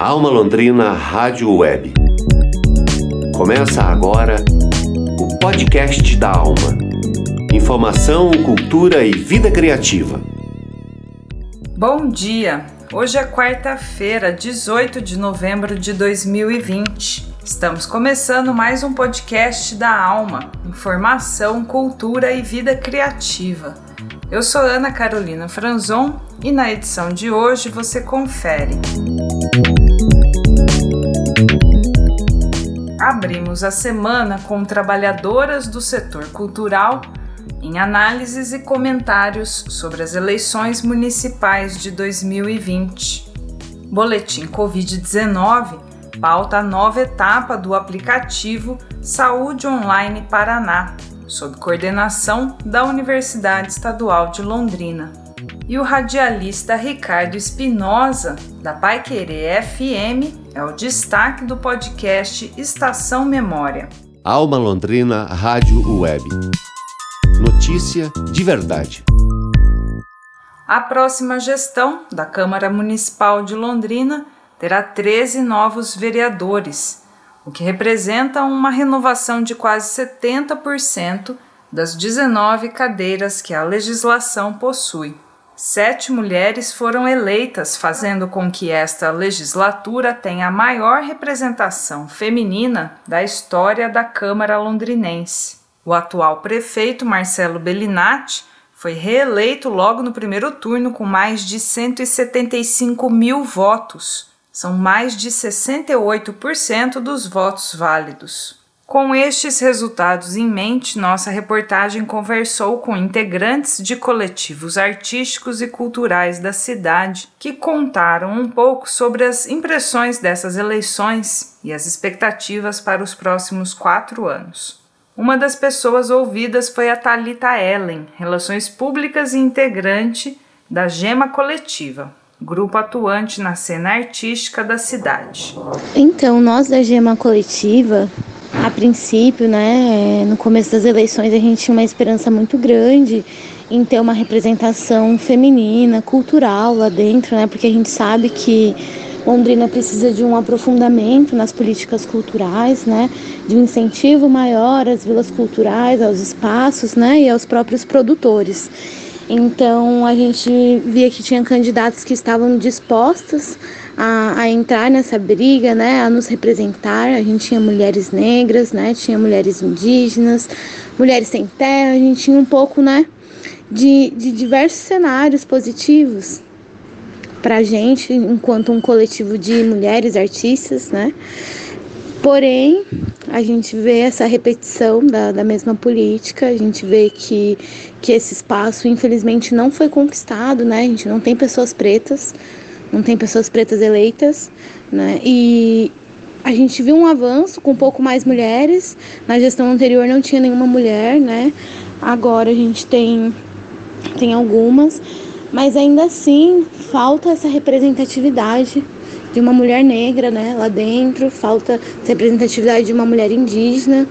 Alma Londrina Rádio Web. Começa agora o podcast da Alma. Informação, cultura e vida criativa. Bom dia! Hoje é quarta-feira, 18 de novembro de 2020. Estamos começando mais um podcast da Alma. Informação, cultura e vida criativa. Eu sou Ana Carolina Franzon e na edição de hoje você confere. Abrimos a semana com trabalhadoras do setor cultural em análises e comentários sobre as eleições municipais de 2020. Boletim Covid-19 pauta a nova etapa do aplicativo Saúde Online Paraná, sob coordenação da Universidade Estadual de Londrina. E o radialista Ricardo Espinosa, da Pai Querer FM, é o destaque do podcast Estação Memória. Alma Londrina Rádio Web. Notícia de verdade. A próxima gestão da Câmara Municipal de Londrina terá 13 novos vereadores o que representa uma renovação de quase 70% das 19 cadeiras que a legislação possui. Sete mulheres foram eleitas, fazendo com que esta legislatura tenha a maior representação feminina da história da Câmara londrinense. O atual prefeito Marcelo Bellinati foi reeleito logo no primeiro turno com mais de 175 mil votos, são mais de 68% dos votos válidos. Com estes resultados em mente, nossa reportagem conversou com integrantes de coletivos artísticos e culturais da cidade que contaram um pouco sobre as impressões dessas eleições e as expectativas para os próximos quatro anos. Uma das pessoas ouvidas foi a Talita Ellen, Relações Públicas e integrante da Gema Coletiva grupo atuante na cena artística da cidade. Então, nós da Gema Coletiva, princípio, né, no começo das eleições, a gente tinha uma esperança muito grande em ter uma representação feminina, cultural lá dentro, né, porque a gente sabe que Londrina precisa de um aprofundamento nas políticas culturais, né, de um incentivo maior às vilas culturais, aos espaços, né, e aos próprios produtores. Então a gente via que tinha candidatos que estavam dispostos a, a, entrar nessa briga, né, a nos representar. A gente tinha mulheres negras, né, tinha mulheres indígenas, mulheres sem terra. A gente tinha um pouco, né, de, de diversos cenários positivos para a gente, enquanto um coletivo de mulheres artistas, né. Porém, a gente vê essa repetição da, da mesma política, a gente vê que, que esse espaço, infelizmente, não foi conquistado, né? A gente não tem pessoas pretas, não tem pessoas pretas eleitas, né? E a gente viu um avanço com um pouco mais mulheres, na gestão anterior não tinha nenhuma mulher, né? Agora a gente tem, tem algumas, mas ainda assim falta essa representatividade de uma mulher negra, né, lá dentro, falta representatividade de uma mulher indígena.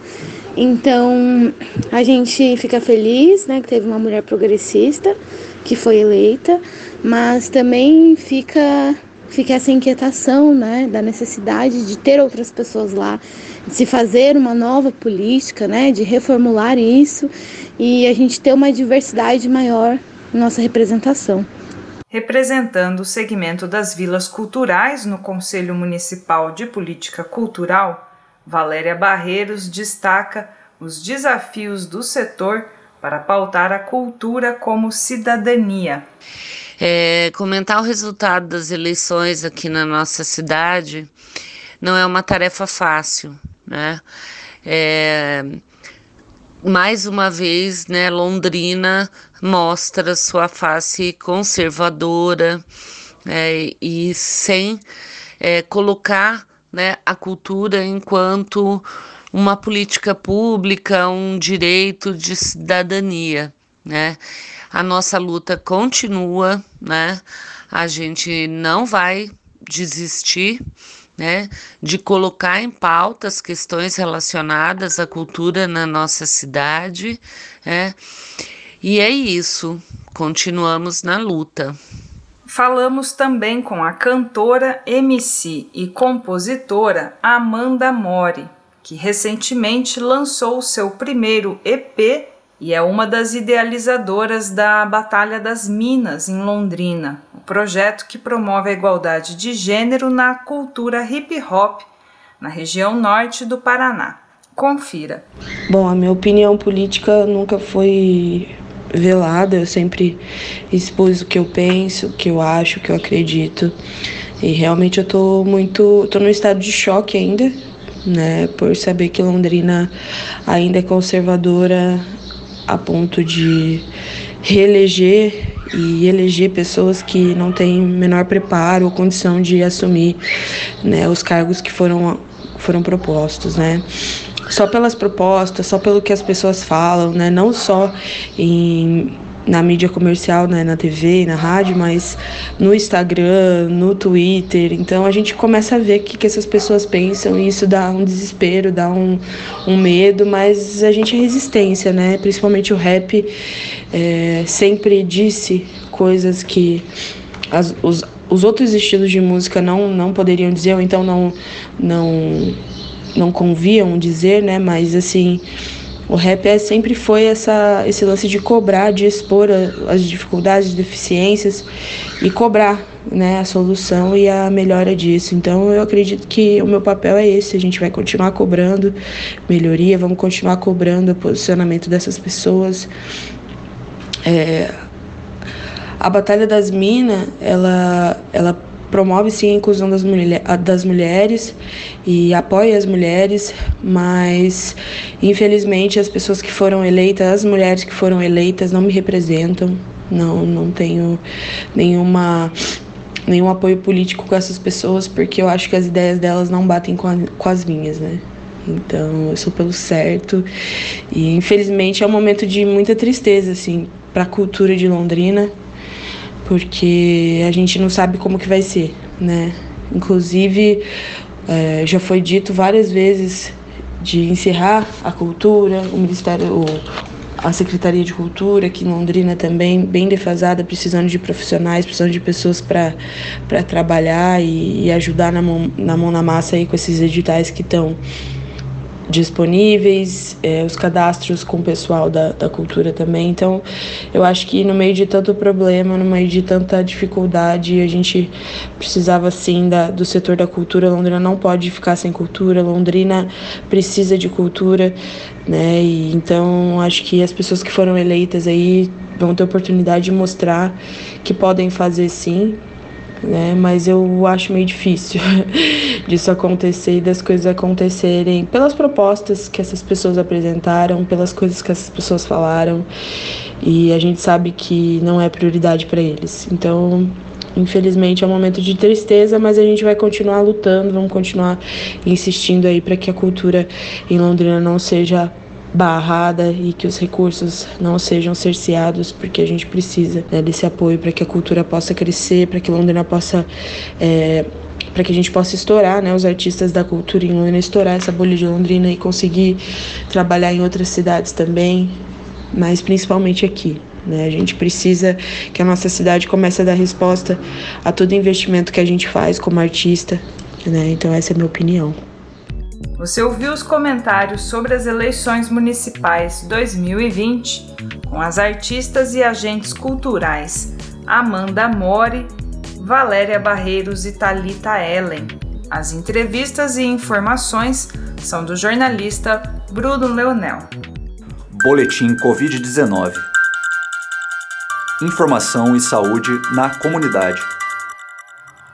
Então, a gente fica feliz, né, que teve uma mulher progressista que foi eleita, mas também fica fica essa inquietação, né, da necessidade de ter outras pessoas lá, de se fazer uma nova política, né, de reformular isso e a gente ter uma diversidade maior em nossa representação representando o segmento das vilas culturais no Conselho Municipal de Política Cultural, Valéria Barreiros destaca os desafios do setor para pautar a cultura como cidadania. É, comentar o resultado das eleições aqui na nossa cidade não é uma tarefa fácil, né? É, mais uma vez, né, Londrina mostra sua face conservadora é, e sem é, colocar né, a cultura enquanto uma política pública, um direito de cidadania, né? A nossa luta continua, né? A gente não vai desistir, né, de colocar em pauta as questões relacionadas à cultura na nossa cidade, né? E é isso, continuamos na luta. falamos também com a cantora, MC e compositora Amanda Mori, que recentemente lançou seu primeiro EP e é uma das idealizadoras da Batalha das Minas em Londrina, o um projeto que promove a igualdade de gênero na cultura hip hop na região norte do Paraná. Confira. Bom, a minha opinião política nunca foi velada, eu sempre expus o que eu penso, o que eu acho, o que eu acredito. E realmente eu tô muito, tô num estado de choque ainda, né, por saber que Londrina ainda é conservadora a ponto de reeleger e eleger pessoas que não têm menor preparo ou condição de assumir né, os cargos que foram, foram propostos, né? Só pelas propostas, só pelo que as pessoas falam, né? Não só em na mídia comercial, né, na TV, na rádio, mas no Instagram, no Twitter. Então a gente começa a ver o que, que essas pessoas pensam e isso dá um desespero, dá um, um medo, mas a gente é resistência, né? Principalmente o rap é, sempre disse coisas que as, os, os outros estilos de música não, não poderiam dizer, ou então não, não, não conviam dizer, né? Mas assim o rap é, sempre foi essa, esse lance de cobrar, de expor a, as dificuldades, deficiências e cobrar né, a solução e a melhora disso. Então eu acredito que o meu papel é esse, a gente vai continuar cobrando melhoria, vamos continuar cobrando o posicionamento dessas pessoas. É, a Batalha das Minas, ela, ela promove sim a inclusão das, mulher, das mulheres e apoia as mulheres, mas infelizmente as pessoas que foram eleitas, as mulheres que foram eleitas não me representam. Não, não tenho nenhuma nenhum apoio político com essas pessoas, porque eu acho que as ideias delas não batem com, a, com as minhas, né? Então, eu sou pelo certo. E infelizmente é um momento de muita tristeza assim para a cultura de Londrina, porque a gente não sabe como que vai ser, né? Inclusive, é, já foi dito várias vezes de encerrar a cultura, o Ministério, a Secretaria de Cultura aqui em Londrina também bem defasada, precisando de profissionais, precisando de pessoas para trabalhar e, e, ajudar na mão, na mão na massa aí com esses editais que estão disponíveis, é, os cadastros com o pessoal da, da cultura também. Então, eu acho que no meio de tanto problema, no meio de tanta dificuldade, a gente precisava sim da, do setor da cultura. Londrina não pode ficar sem cultura, Londrina precisa de cultura, né? E, então, acho que as pessoas que foram eleitas aí vão ter oportunidade de mostrar que podem fazer sim, né? Mas eu acho meio difícil disso acontecer e das coisas acontecerem pelas propostas que essas pessoas apresentaram, pelas coisas que essas pessoas falaram. E a gente sabe que não é prioridade para eles. Então, infelizmente é um momento de tristeza, mas a gente vai continuar lutando, vamos continuar insistindo aí para que a cultura em Londrina não seja barrada e que os recursos não sejam cerceados, porque a gente precisa né, desse apoio para que a cultura possa crescer, para que Londrina possa. É, para que a gente possa estourar, né, os artistas da cultura em Londrina, estourar essa bolha de Londrina e conseguir trabalhar em outras cidades também, mas principalmente aqui. Né? A gente precisa que a nossa cidade comece a dar resposta a todo investimento que a gente faz como artista. Né? Então, essa é a minha opinião. Você ouviu os comentários sobre as eleições municipais 2020 com as artistas e agentes culturais Amanda Mori, Valéria Barreiros e Talita Ellen. As entrevistas e informações são do jornalista Bruno Leonel. Boletim Covid-19. Informação e saúde na comunidade.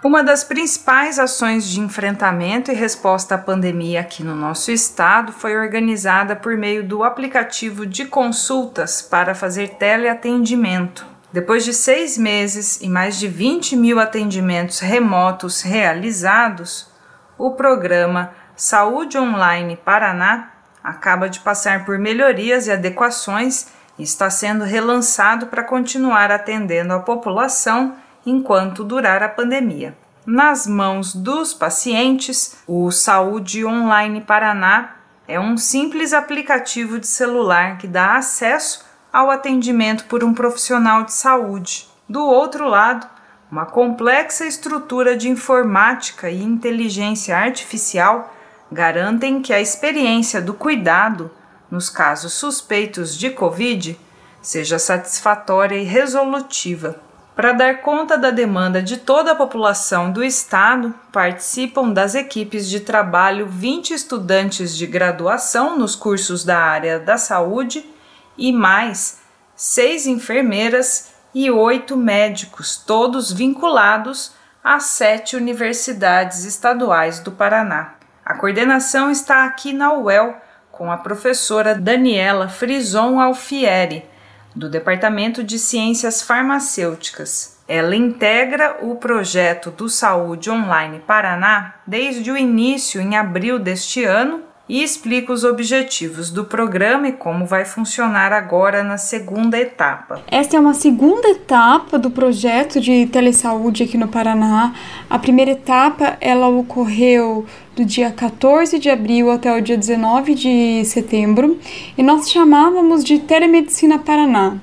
Uma das principais ações de enfrentamento e resposta à pandemia aqui no nosso estado foi organizada por meio do aplicativo de consultas para fazer teleatendimento. Depois de seis meses e mais de 20 mil atendimentos remotos realizados, o programa Saúde Online Paraná acaba de passar por melhorias e adequações e está sendo relançado para continuar atendendo a população enquanto durar a pandemia. Nas mãos dos pacientes, o Saúde Online Paraná é um simples aplicativo de celular que dá acesso ao atendimento por um profissional de saúde. Do outro lado, uma complexa estrutura de informática e inteligência artificial garantem que a experiência do cuidado nos casos suspeitos de Covid seja satisfatória e resolutiva. Para dar conta da demanda de toda a população do Estado, participam das equipes de trabalho 20 estudantes de graduação nos cursos da área da saúde e mais seis enfermeiras e oito médicos, todos vinculados às sete universidades estaduais do Paraná. A coordenação está aqui na UEL, com a professora Daniela Frison Alfieri do Departamento de Ciências Farmacêuticas. Ela integra o projeto do Saúde Online Paraná desde o início, em abril deste ano, e explica os objetivos do programa e como vai funcionar agora na segunda etapa. Esta é uma segunda etapa do projeto de telesaúde aqui no Paraná. A primeira etapa ela ocorreu do dia 14 de abril até o dia 19 de setembro e nós chamávamos de Telemedicina Paraná.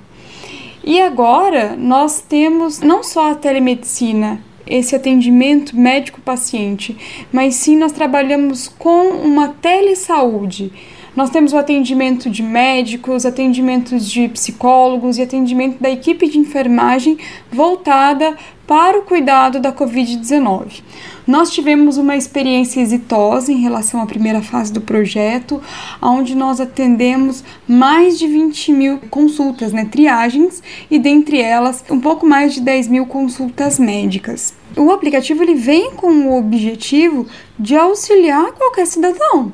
E agora nós temos não só a telemedicina, esse atendimento médico-paciente, mas sim nós trabalhamos com uma telesaúde. Nós temos o atendimento de médicos, atendimentos de psicólogos e atendimento da equipe de enfermagem voltada para o cuidado da Covid-19. Nós tivemos uma experiência exitosa em relação à primeira fase do projeto, onde nós atendemos mais de 20 mil consultas, né, triagens, e dentre elas um pouco mais de 10 mil consultas médicas. O aplicativo ele vem com o objetivo de auxiliar qualquer cidadão.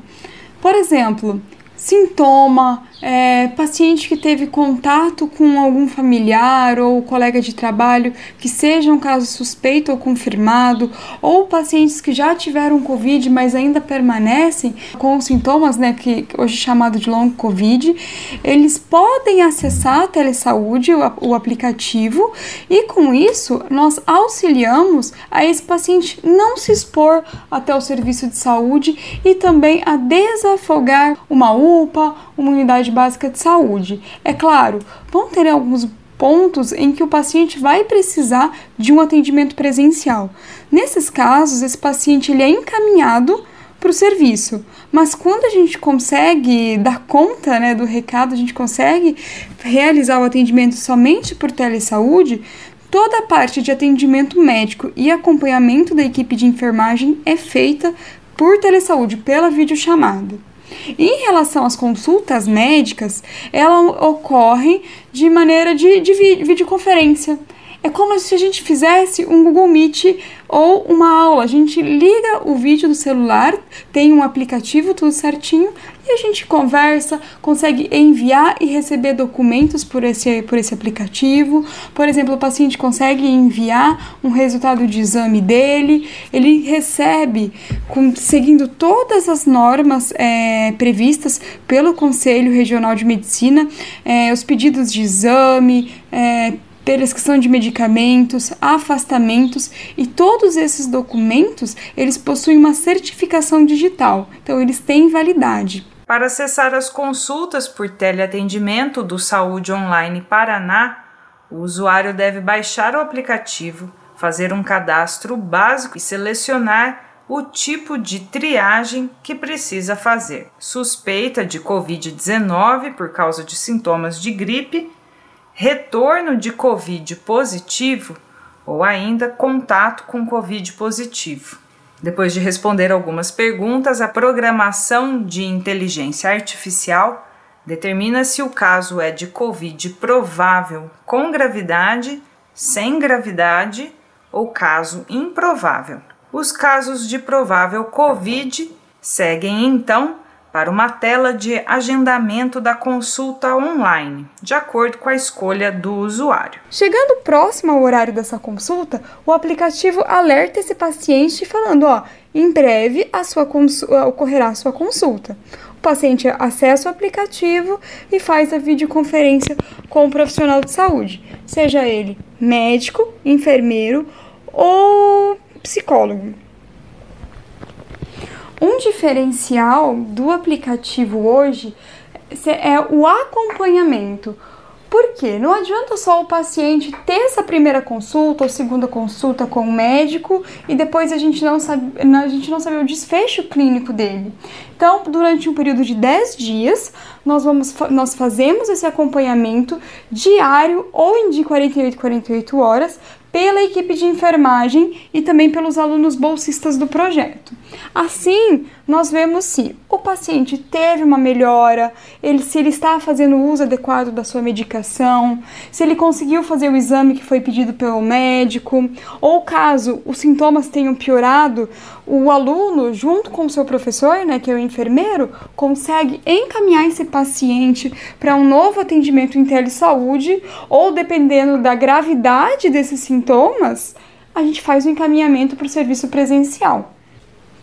Por exemplo, sintoma, é, paciente que teve contato com algum familiar ou colega de trabalho que seja um caso suspeito ou confirmado, ou pacientes que já tiveram Covid, mas ainda permanecem com sintomas, né, que hoje é chamado de long Covid, eles podem acessar a telesaúde, o, o aplicativo, e com isso nós auxiliamos a esse paciente não se expor até o serviço de saúde e também a desafogar uma UPA, uma unidade básica de saúde. É claro, vão ter alguns pontos em que o paciente vai precisar de um atendimento presencial. Nesses casos, esse paciente ele é encaminhado para o serviço. Mas quando a gente consegue dar conta né, do recado, a gente consegue realizar o atendimento somente por telesaúde, toda a parte de atendimento médico e acompanhamento da equipe de enfermagem é feita por telesaúde, pela videochamada. Em relação às consultas médicas, elas ocorrem de maneira de, de videoconferência. É como se a gente fizesse um Google Meet ou uma aula. A gente liga o vídeo do celular, tem um aplicativo tudo certinho e a gente conversa, consegue enviar e receber documentos por esse, por esse aplicativo. Por exemplo, o paciente consegue enviar um resultado de exame dele, ele recebe, com, seguindo todas as normas é, previstas pelo Conselho Regional de Medicina, é, os pedidos de exame, é, prescrição de medicamentos, afastamentos e todos esses documentos, eles possuem uma certificação digital. Então eles têm validade. Para acessar as consultas por teleatendimento do Saúde Online Paraná, o usuário deve baixar o aplicativo, fazer um cadastro básico e selecionar o tipo de triagem que precisa fazer. Suspeita de Covid-19 por causa de sintomas de gripe, retorno de Covid positivo ou ainda contato com Covid positivo. Depois de responder algumas perguntas, a programação de inteligência artificial determina se o caso é de Covid provável com gravidade, sem gravidade ou caso improvável. Os casos de provável Covid seguem então para uma tela de agendamento da consulta online, de acordo com a escolha do usuário. Chegando próximo ao horário dessa consulta, o aplicativo alerta esse paciente falando: ó, em breve a sua ocorrerá a sua consulta. O paciente acessa o aplicativo e faz a videoconferência com o profissional de saúde, seja ele médico, enfermeiro ou psicólogo. Um diferencial do aplicativo hoje é o acompanhamento. Por quê? Não adianta só o paciente ter essa primeira consulta ou segunda consulta com o médico e depois a gente não sabe, a gente não sabe o desfecho clínico dele. Então, durante um período de 10 dias, nós, vamos, nós fazemos esse acompanhamento diário ou em de 48 48 horas pela equipe de enfermagem e também pelos alunos bolsistas do projeto. Assim, nós vemos se o paciente teve uma melhora, ele, se ele está fazendo uso adequado da sua medicação, se ele conseguiu fazer o exame que foi pedido pelo médico, ou caso os sintomas tenham piorado, o aluno, junto com o seu professor, né, que é o enfermeiro, consegue encaminhar esse paciente para um novo atendimento em telesaúde, ou dependendo da gravidade desses sintomas, a gente faz o encaminhamento para o serviço presencial.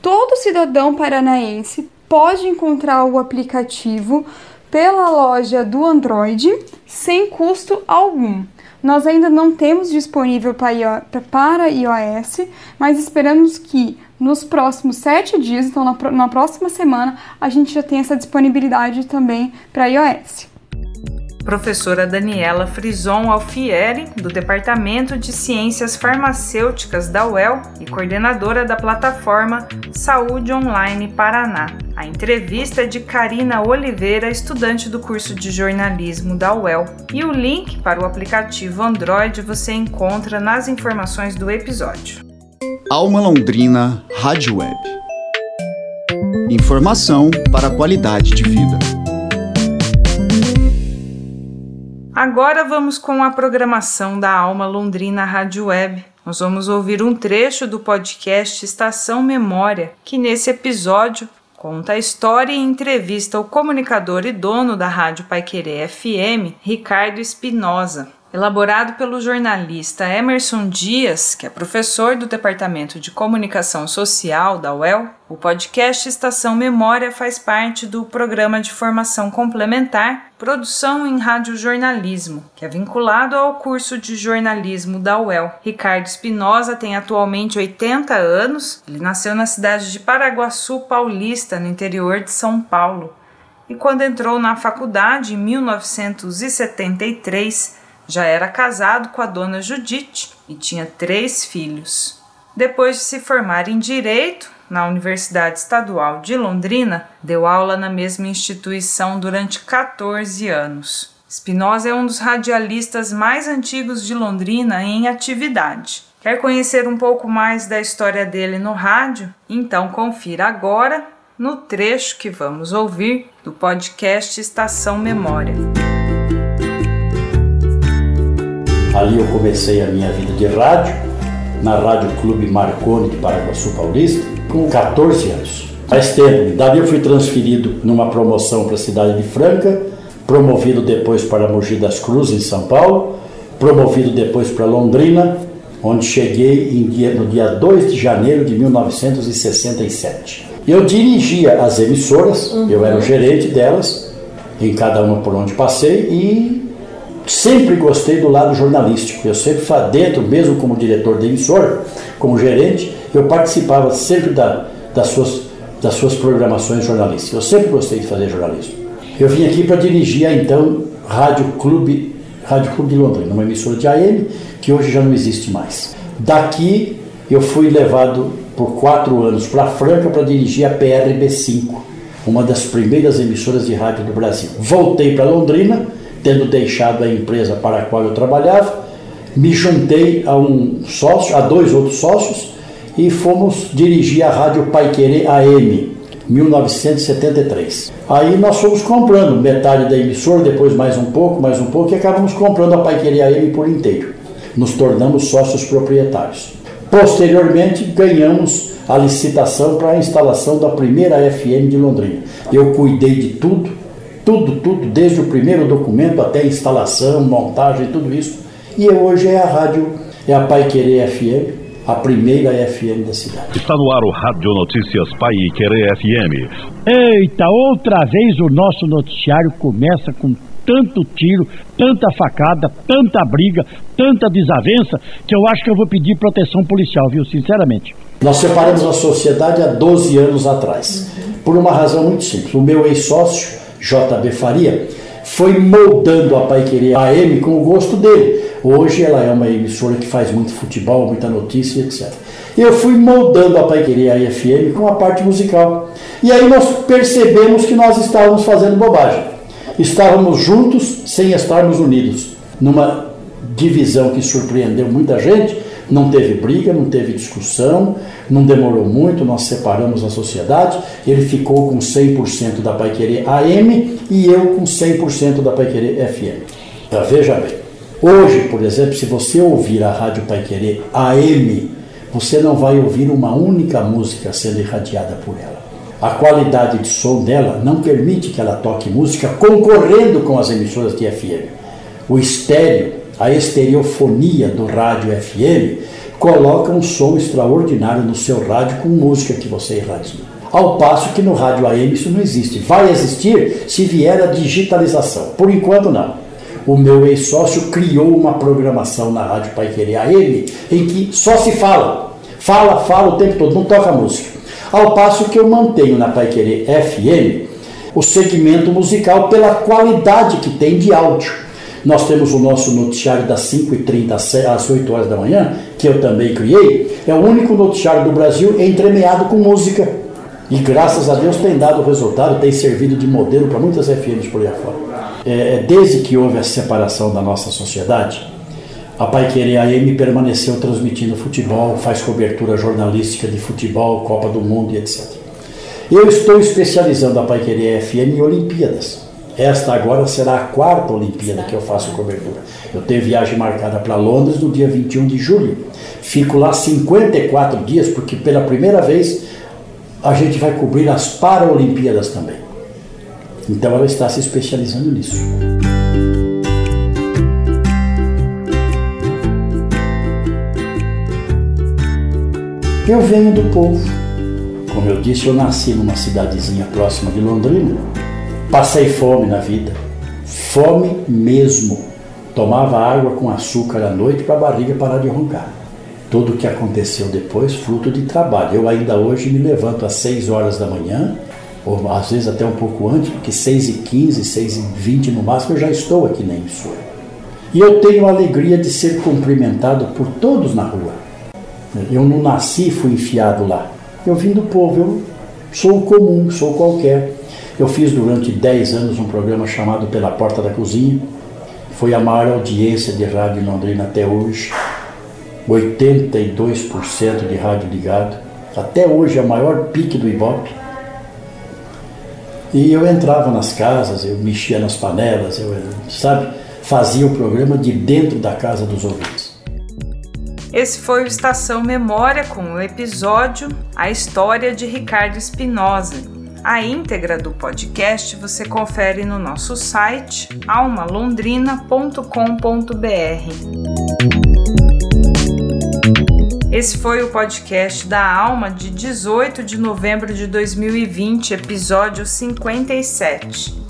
Todo cidadão paranaense pode encontrar o aplicativo pela loja do Android sem custo algum. Nós ainda não temos disponível para iOS, mas esperamos que nos próximos sete dias, então na, próxima semana, a gente já tenha essa disponibilidade também para iOS professora Daniela Frison Alfieri, do Departamento de Ciências Farmacêuticas da UEL e coordenadora da plataforma Saúde Online Paraná. A entrevista é de Karina Oliveira, estudante do curso de jornalismo da UEL. E o link para o aplicativo Android você encontra nas informações do episódio. Alma Londrina Rádio Web. Informação para a qualidade de vida. Agora vamos com a programação da Alma Londrina Rádio Web. Nós vamos ouvir um trecho do podcast Estação Memória, que nesse episódio conta a história e entrevista o comunicador e dono da Rádio Paiquerê FM, Ricardo Espinosa elaborado pelo jornalista Emerson Dias, que é professor do Departamento de Comunicação Social da UEL. O podcast Estação Memória faz parte do programa de formação complementar Produção em Radiojornalismo, que é vinculado ao curso de jornalismo da UEL. Ricardo Espinosa tem atualmente 80 anos. Ele nasceu na cidade de Paraguaçu Paulista, no interior de São Paulo. E quando entrou na faculdade em 1973, já era casado com a dona Judite e tinha três filhos. Depois de se formar em Direito na Universidade Estadual de Londrina, deu aula na mesma instituição durante 14 anos. Spinoza é um dos radialistas mais antigos de Londrina em atividade. Quer conhecer um pouco mais da história dele no rádio? Então confira agora no trecho que vamos ouvir do podcast Estação Memória. Ali eu comecei a minha vida de rádio, na Rádio Clube Marconi de Paraguaçu Paulista, com 14 anos. Faz tempo. Dali eu fui transferido numa promoção para a cidade de Franca, promovido depois para Mogi das Cruzes, em São Paulo, promovido depois para Londrina, onde cheguei dia, no dia 2 de janeiro de 1967. Eu dirigia as emissoras, uhum. eu era o gerente delas, em cada uma por onde passei, e sempre gostei do lado jornalístico. Eu sempre, dentro, mesmo como diretor da emissora, como gerente, eu participava sempre da, das, suas, das suas programações jornalísticas. Eu sempre gostei de fazer jornalismo. Eu vim aqui para dirigir a então Rádio Clube, Rádio Clube de Londrina, uma emissora de AM que hoje já não existe mais. Daqui eu fui levado por quatro anos para Franca para dirigir a PRB5, uma das primeiras emissoras de rádio do Brasil. Voltei para Londrina tendo deixado a empresa para a qual eu trabalhava, me juntei a um sócio, a dois outros sócios e fomos dirigir a Rádio Paiquerê AM, 1973. Aí nós fomos comprando metade da emissora, depois mais um pouco, mais um pouco, e acabamos comprando a Paiquerê AM por inteiro. Nos tornamos sócios proprietários. Posteriormente, ganhamos a licitação para a instalação da primeira FM de Londrina. Eu cuidei de tudo, tudo, tudo, desde o primeiro documento até a instalação, montagem, tudo isso. E hoje é a rádio, é a Pai Querer FM, a primeira FM da cidade. Está no ar o Rádio Notícias Pai Querer FM. Eita, outra vez o nosso noticiário começa com tanto tiro, tanta facada, tanta briga, tanta desavença, que eu acho que eu vou pedir proteção policial, viu, sinceramente. Nós separamos a sociedade há 12 anos atrás, por uma razão muito simples. O meu ex-sócio, JB Faria, foi moldando a Pai Querer AM com o gosto dele. Hoje ela é uma emissora que faz muito futebol, muita notícia, etc. Eu fui moldando a Pai Querer a FM com a parte musical. E aí nós percebemos que nós estávamos fazendo bobagem. Estávamos juntos sem estarmos unidos. Numa divisão que surpreendeu muita gente, não teve briga, não teve discussão, não demorou muito, nós separamos a sociedade. Ele ficou com 100% da Pai Querer AM e eu com 100% da Pai Querer FM. Então, veja bem, hoje, por exemplo, se você ouvir a Rádio Pai Querer AM, você não vai ouvir uma única música sendo irradiada por ela. A qualidade de som dela não permite que ela toque música concorrendo com as emissoras de FM. O estéreo a estereofonia do rádio FM coloca um som extraordinário no seu rádio com música que você irradia. Ao passo que no rádio AM isso não existe. Vai existir se vier a digitalização. Por enquanto, não. O meu ex-sócio criou uma programação na Rádio Pai Querer AM em que só se fala. Fala, fala o tempo todo, não toca música. Ao passo que eu mantenho na Pai Querer FM o segmento musical pela qualidade que tem de áudio. Nós temos o nosso noticiário das 5h30 às 8 horas da manhã, que eu também criei. É o único noticiário do Brasil entremeado com música. E graças a Deus tem dado resultado, tem servido de modelo para muitas FMs por aí afora. É, é, desde que houve a separação da nossa sociedade, a Pai Querer AM permaneceu transmitindo futebol, faz cobertura jornalística de futebol, Copa do Mundo e etc. Eu estou especializando a Pai Querer FM em Olimpíadas. Esta agora será a quarta Olimpíada que eu faço cobertura. Eu tenho viagem marcada para Londres no dia 21 de julho. Fico lá 54 dias, porque pela primeira vez a gente vai cobrir as Paralimpíadas também. Então ela está se especializando nisso. Eu venho do povo. Como eu disse, eu nasci numa cidadezinha próxima de Londrina Passei fome na vida, fome mesmo. Tomava água com açúcar à noite para a barriga parar de roncar. Tudo o que aconteceu depois, fruto de trabalho. Eu ainda hoje me levanto às 6 horas da manhã, ou às vezes até um pouco antes, porque 6 e 15, 6 e 20 no máximo eu já estou aqui na emissora. E eu tenho a alegria de ser cumprimentado por todos na rua. Eu não nasci e fui enfiado lá. Eu vim do povo, eu sou comum, sou qualquer. Eu fiz durante 10 anos um programa chamado Pela Porta da Cozinha. Foi a maior audiência de rádio em Londrina até hoje. 82% de rádio ligado. Até hoje é a maior pique do Ibope. E eu entrava nas casas, eu mexia nas panelas, eu, sabe, fazia o programa de dentro da casa dos ouvintes. Esse foi o Estação Memória com o episódio A História de Ricardo Espinosa, a íntegra do podcast você confere no nosso site almalondrina.com.br. Esse foi o podcast da Alma de 18 de novembro de 2020, episódio 57.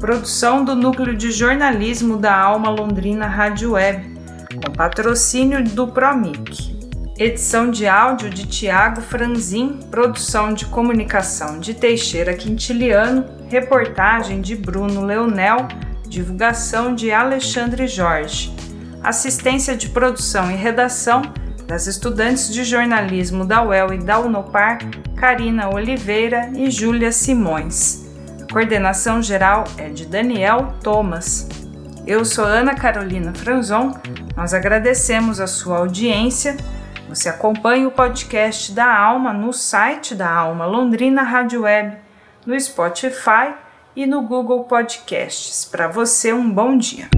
Produção do Núcleo de Jornalismo da Alma Londrina Rádio Web, com patrocínio do Promic. Edição de áudio de Tiago Franzin, produção de comunicação de Teixeira Quintiliano, reportagem de Bruno Leonel, divulgação de Alexandre Jorge, assistência de produção e redação das estudantes de jornalismo da UEL e da Unopar, Karina Oliveira e Júlia Simões. A coordenação geral é de Daniel Thomas. Eu sou Ana Carolina Franzon. Nós agradecemos a sua audiência você acompanha o podcast da Alma no site da Alma Londrina Rádio Web, no Spotify e no Google Podcasts. Para você, um bom dia.